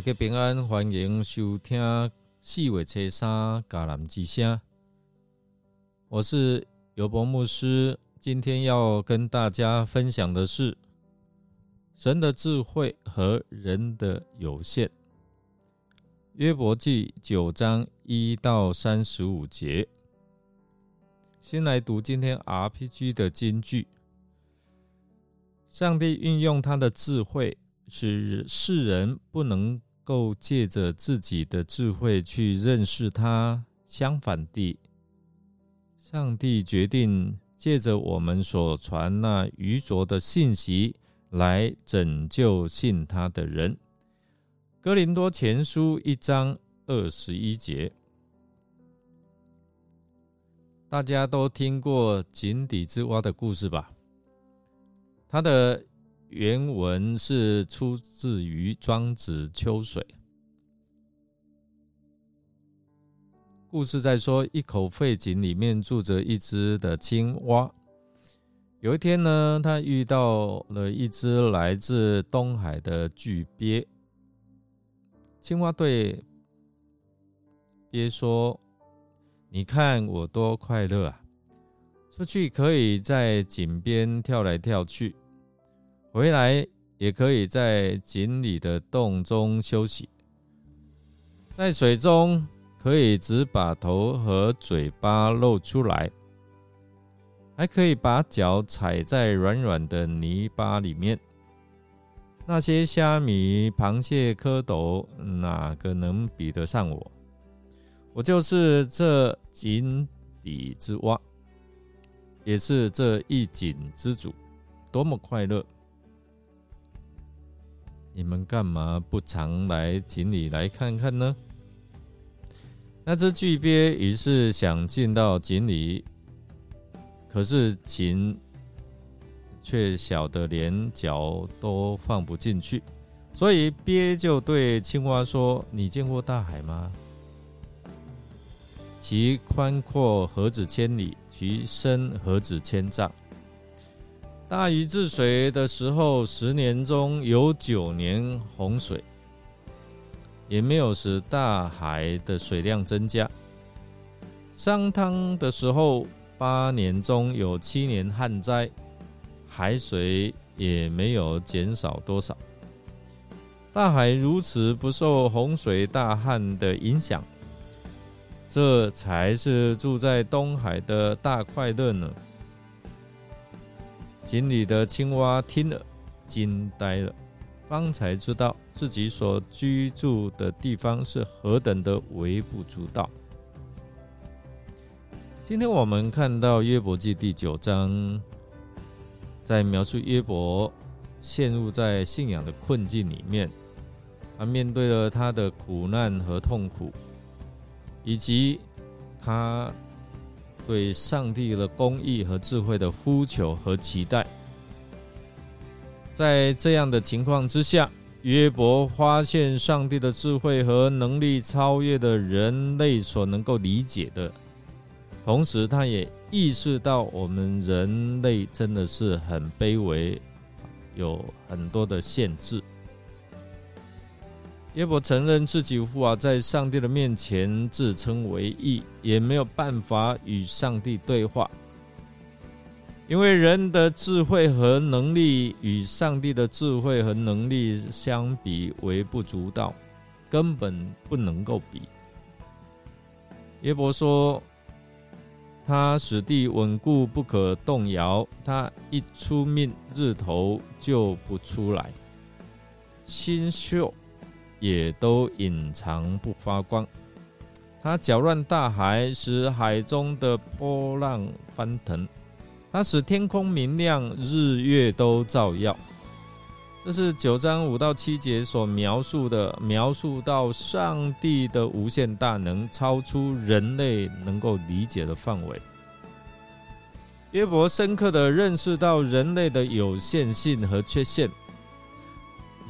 大家平安，欢迎收听四月初三迦南之声。我是尤博牧师，今天要跟大家分享的是神的智慧和人的有限。约伯记九章一到三十五节，先来读今天 RPG 的金句：上帝运用他的智慧。使世人不能够借着自己的智慧去认识他。相反地，上帝决定借着我们所传那愚拙的信息来拯救信他的人。哥林多前书一章二十一节，大家都听过井底之蛙的故事吧？他的。原文是出自于《庄子·秋水》。故事在说，一口废井里面住着一只的青蛙。有一天呢，他遇到了一只来自东海的巨鳖。青蛙对鳖说：“你看我多快乐啊！出去可以在井边跳来跳去。”回来也可以在井里的洞中休息，在水中可以只把头和嘴巴露出来，还可以把脚踩在软软的泥巴里面。那些虾米、螃蟹、蝌蚪，哪个能比得上我？我就是这井底之蛙，也是这一井之主，多么快乐！你们干嘛不常来井里来看看呢？那只巨鳖于是想进到井里，可是井却小的连脚都放不进去，所以鳖就对青蛙说：“你见过大海吗？其宽阔何止千里，其深何止千丈。”大禹治水的时候，十年中有九年洪水，也没有使大海的水量增加。商汤的时候，八年中有七年旱灾，海水也没有减少多少。大海如此不受洪水大旱的影响，这才是住在东海的大快乐呢。井里的青蛙听了，惊呆了，方才知道自己所居住的地方是何等的微不足道。今天我们看到约伯记第九章，在描述约伯陷入在信仰的困境里面，他面对了他的苦难和痛苦，以及他。对上帝的公义和智慧的呼求和期待，在这样的情况之下，约伯发现上帝的智慧和能力超越的人类所能够理解的，同时他也意识到我们人类真的是很卑微，有很多的限制。耶伯承认自己无法在上帝的面前自称为义，也没有办法与上帝对话，因为人的智慧和能力与上帝的智慧和能力相比微不足道，根本不能够比。耶伯说：“他使地稳固不可动摇，他一出命，日头就不出来，新秀。”也都隐藏不发光。他搅乱大海，使海中的波浪翻腾；他使天空明亮，日月都照耀。这是九章五到七节所描述的，描述到上帝的无限大能，超出人类能够理解的范围。约伯深刻的认识到人类的有限性和缺陷。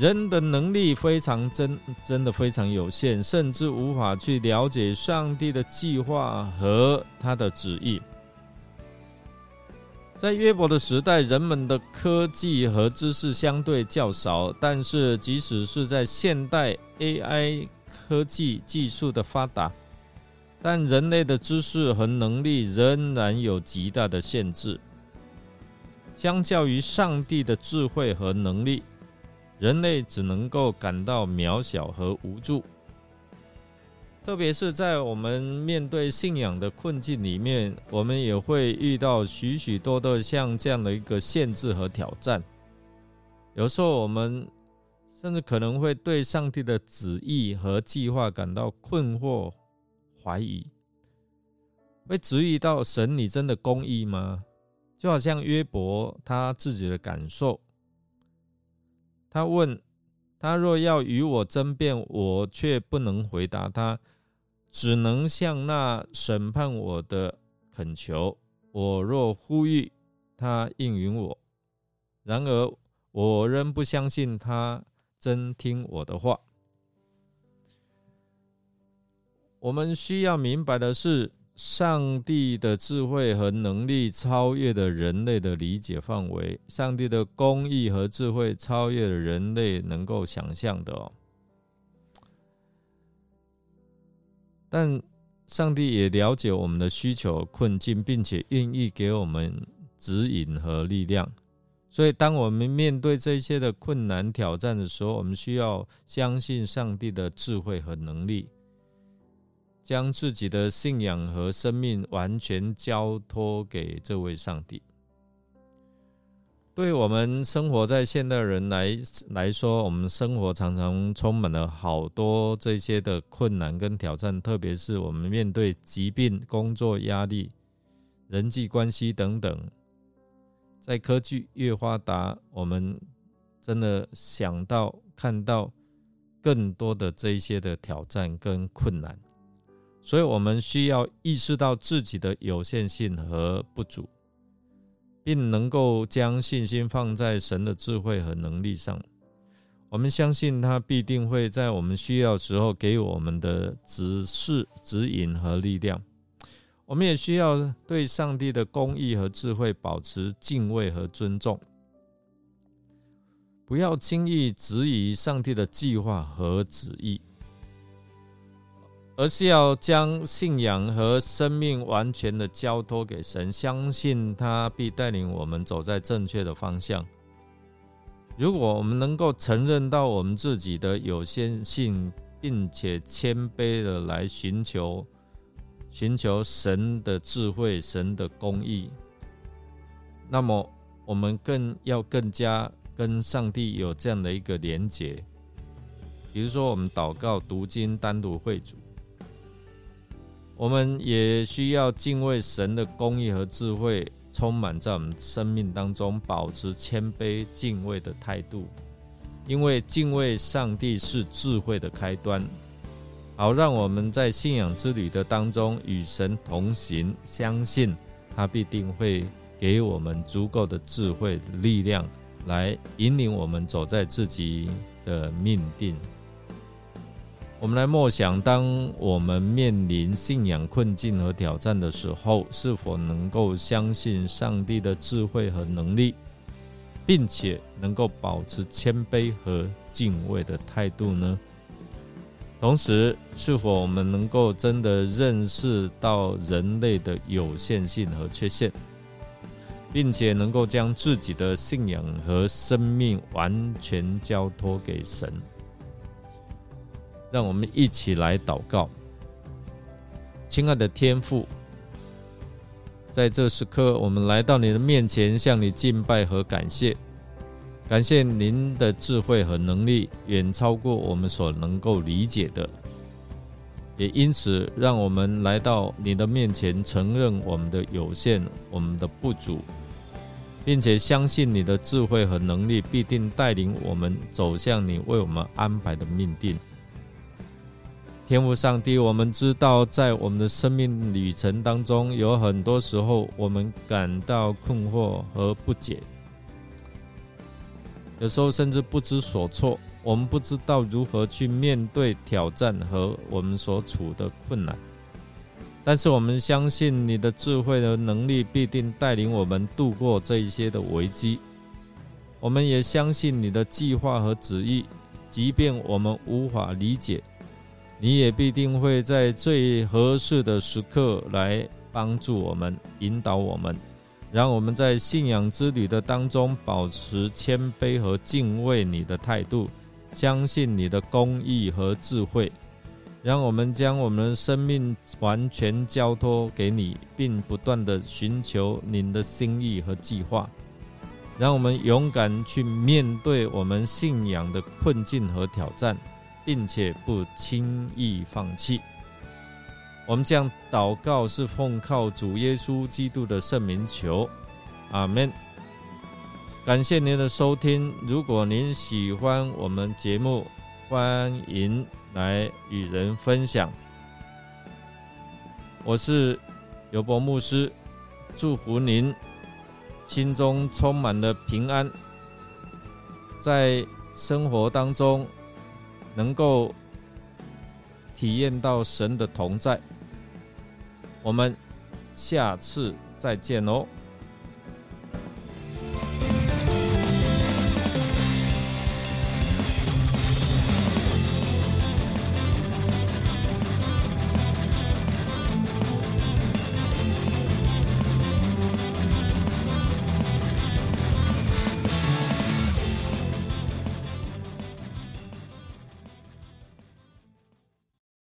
人的能力非常真，真的非常有限，甚至无法去了解上帝的计划和他的旨意。在约伯的时代，人们的科技和知识相对较少，但是即使是在现代 AI 科技技术的发达，但人类的知识和能力仍然有极大的限制。相较于上帝的智慧和能力，人类只能够感到渺小和无助。特别是在我们面对信仰的困境里面，我们也会遇到许许多多像这样的一个限制和挑战。有时候，我们甚至可能会对上帝的旨意和计划感到困惑、怀疑，会质疑到神：你真的公义吗？就好像约伯他自己的感受，他问他若要与我争辩，我却不能回答他。只能向那审判我的恳求。我若呼吁，他应允我；然而我仍不相信他真听我的话。我们需要明白的是，上帝的智慧和能力超越了人类的理解范围，上帝的公义和智慧超越了人类能够想象的哦。但上帝也了解我们的需求困境，并且愿意给我们指引和力量。所以，当我们面对这些的困难挑战的时候，我们需要相信上帝的智慧和能力，将自己的信仰和生命完全交托给这位上帝。对我们生活在现代人来来说，我们生活常常充满了好多这些的困难跟挑战，特别是我们面对疾病、工作压力、人际关系等等。在科技越发达，我们真的想到看到更多的这些的挑战跟困难，所以我们需要意识到自己的有限性和不足。并能够将信心放在神的智慧和能力上，我们相信他必定会在我们需要时候给我们的指示、指引和力量。我们也需要对上帝的公义和智慧保持敬畏和尊重，不要轻易质疑上帝的计划和旨意。而是要将信仰和生命完全的交托给神，相信他必带领我们走在正确的方向。如果我们能够承认到我们自己的有限性，并且谦卑的来寻求寻求神的智慧、神的公义，那么我们更要更加跟上帝有这样的一个连结。比如说，我们祷告、读经、单独会主。我们也需要敬畏神的公义和智慧，充满在我们生命当中，保持谦卑敬畏的态度。因为敬畏上帝是智慧的开端，好让我们在信仰之旅的当中与神同行，相信他必定会给我们足够的智慧力量，来引领我们走在自己的命定。我们来默想：当我们面临信仰困境和挑战的时候，是否能够相信上帝的智慧和能力，并且能够保持谦卑和敬畏的态度呢？同时，是否我们能够真的认识到人类的有限性和缺陷，并且能够将自己的信仰和生命完全交托给神？让我们一起来祷告，亲爱的天父，在这时刻，我们来到你的面前，向你敬拜和感谢。感谢您的智慧和能力远超过我们所能够理解的，也因此，让我们来到你的面前，承认我们的有限、我们的不足，并且相信你的智慧和能力必定带领我们走向你为我们安排的命定。天父上帝，我们知道，在我们的生命旅程当中，有很多时候我们感到困惑和不解，有时候甚至不知所措。我们不知道如何去面对挑战和我们所处的困难。但是我们相信你的智慧和能力必定带领我们度过这一些的危机。我们也相信你的计划和旨意，即便我们无法理解，你也必定会在最合适的时刻来帮助我们、引导我们，让我们在信仰之旅的当中保持谦卑和敬畏你的态度，相信你的公义和智慧。让我们将我们的生命完全交托给你，并不断的寻求您的心意和计划。让我们勇敢去面对我们信仰的困境和挑战，并且不轻易放弃。我们将祷告是奉靠主耶稣基督的圣名求，阿门。感谢您的收听。如果您喜欢我们节目，欢迎。来与人分享。我是尤伯牧师，祝福您心中充满了平安，在生活当中能够体验到神的同在。我们下次再见哦。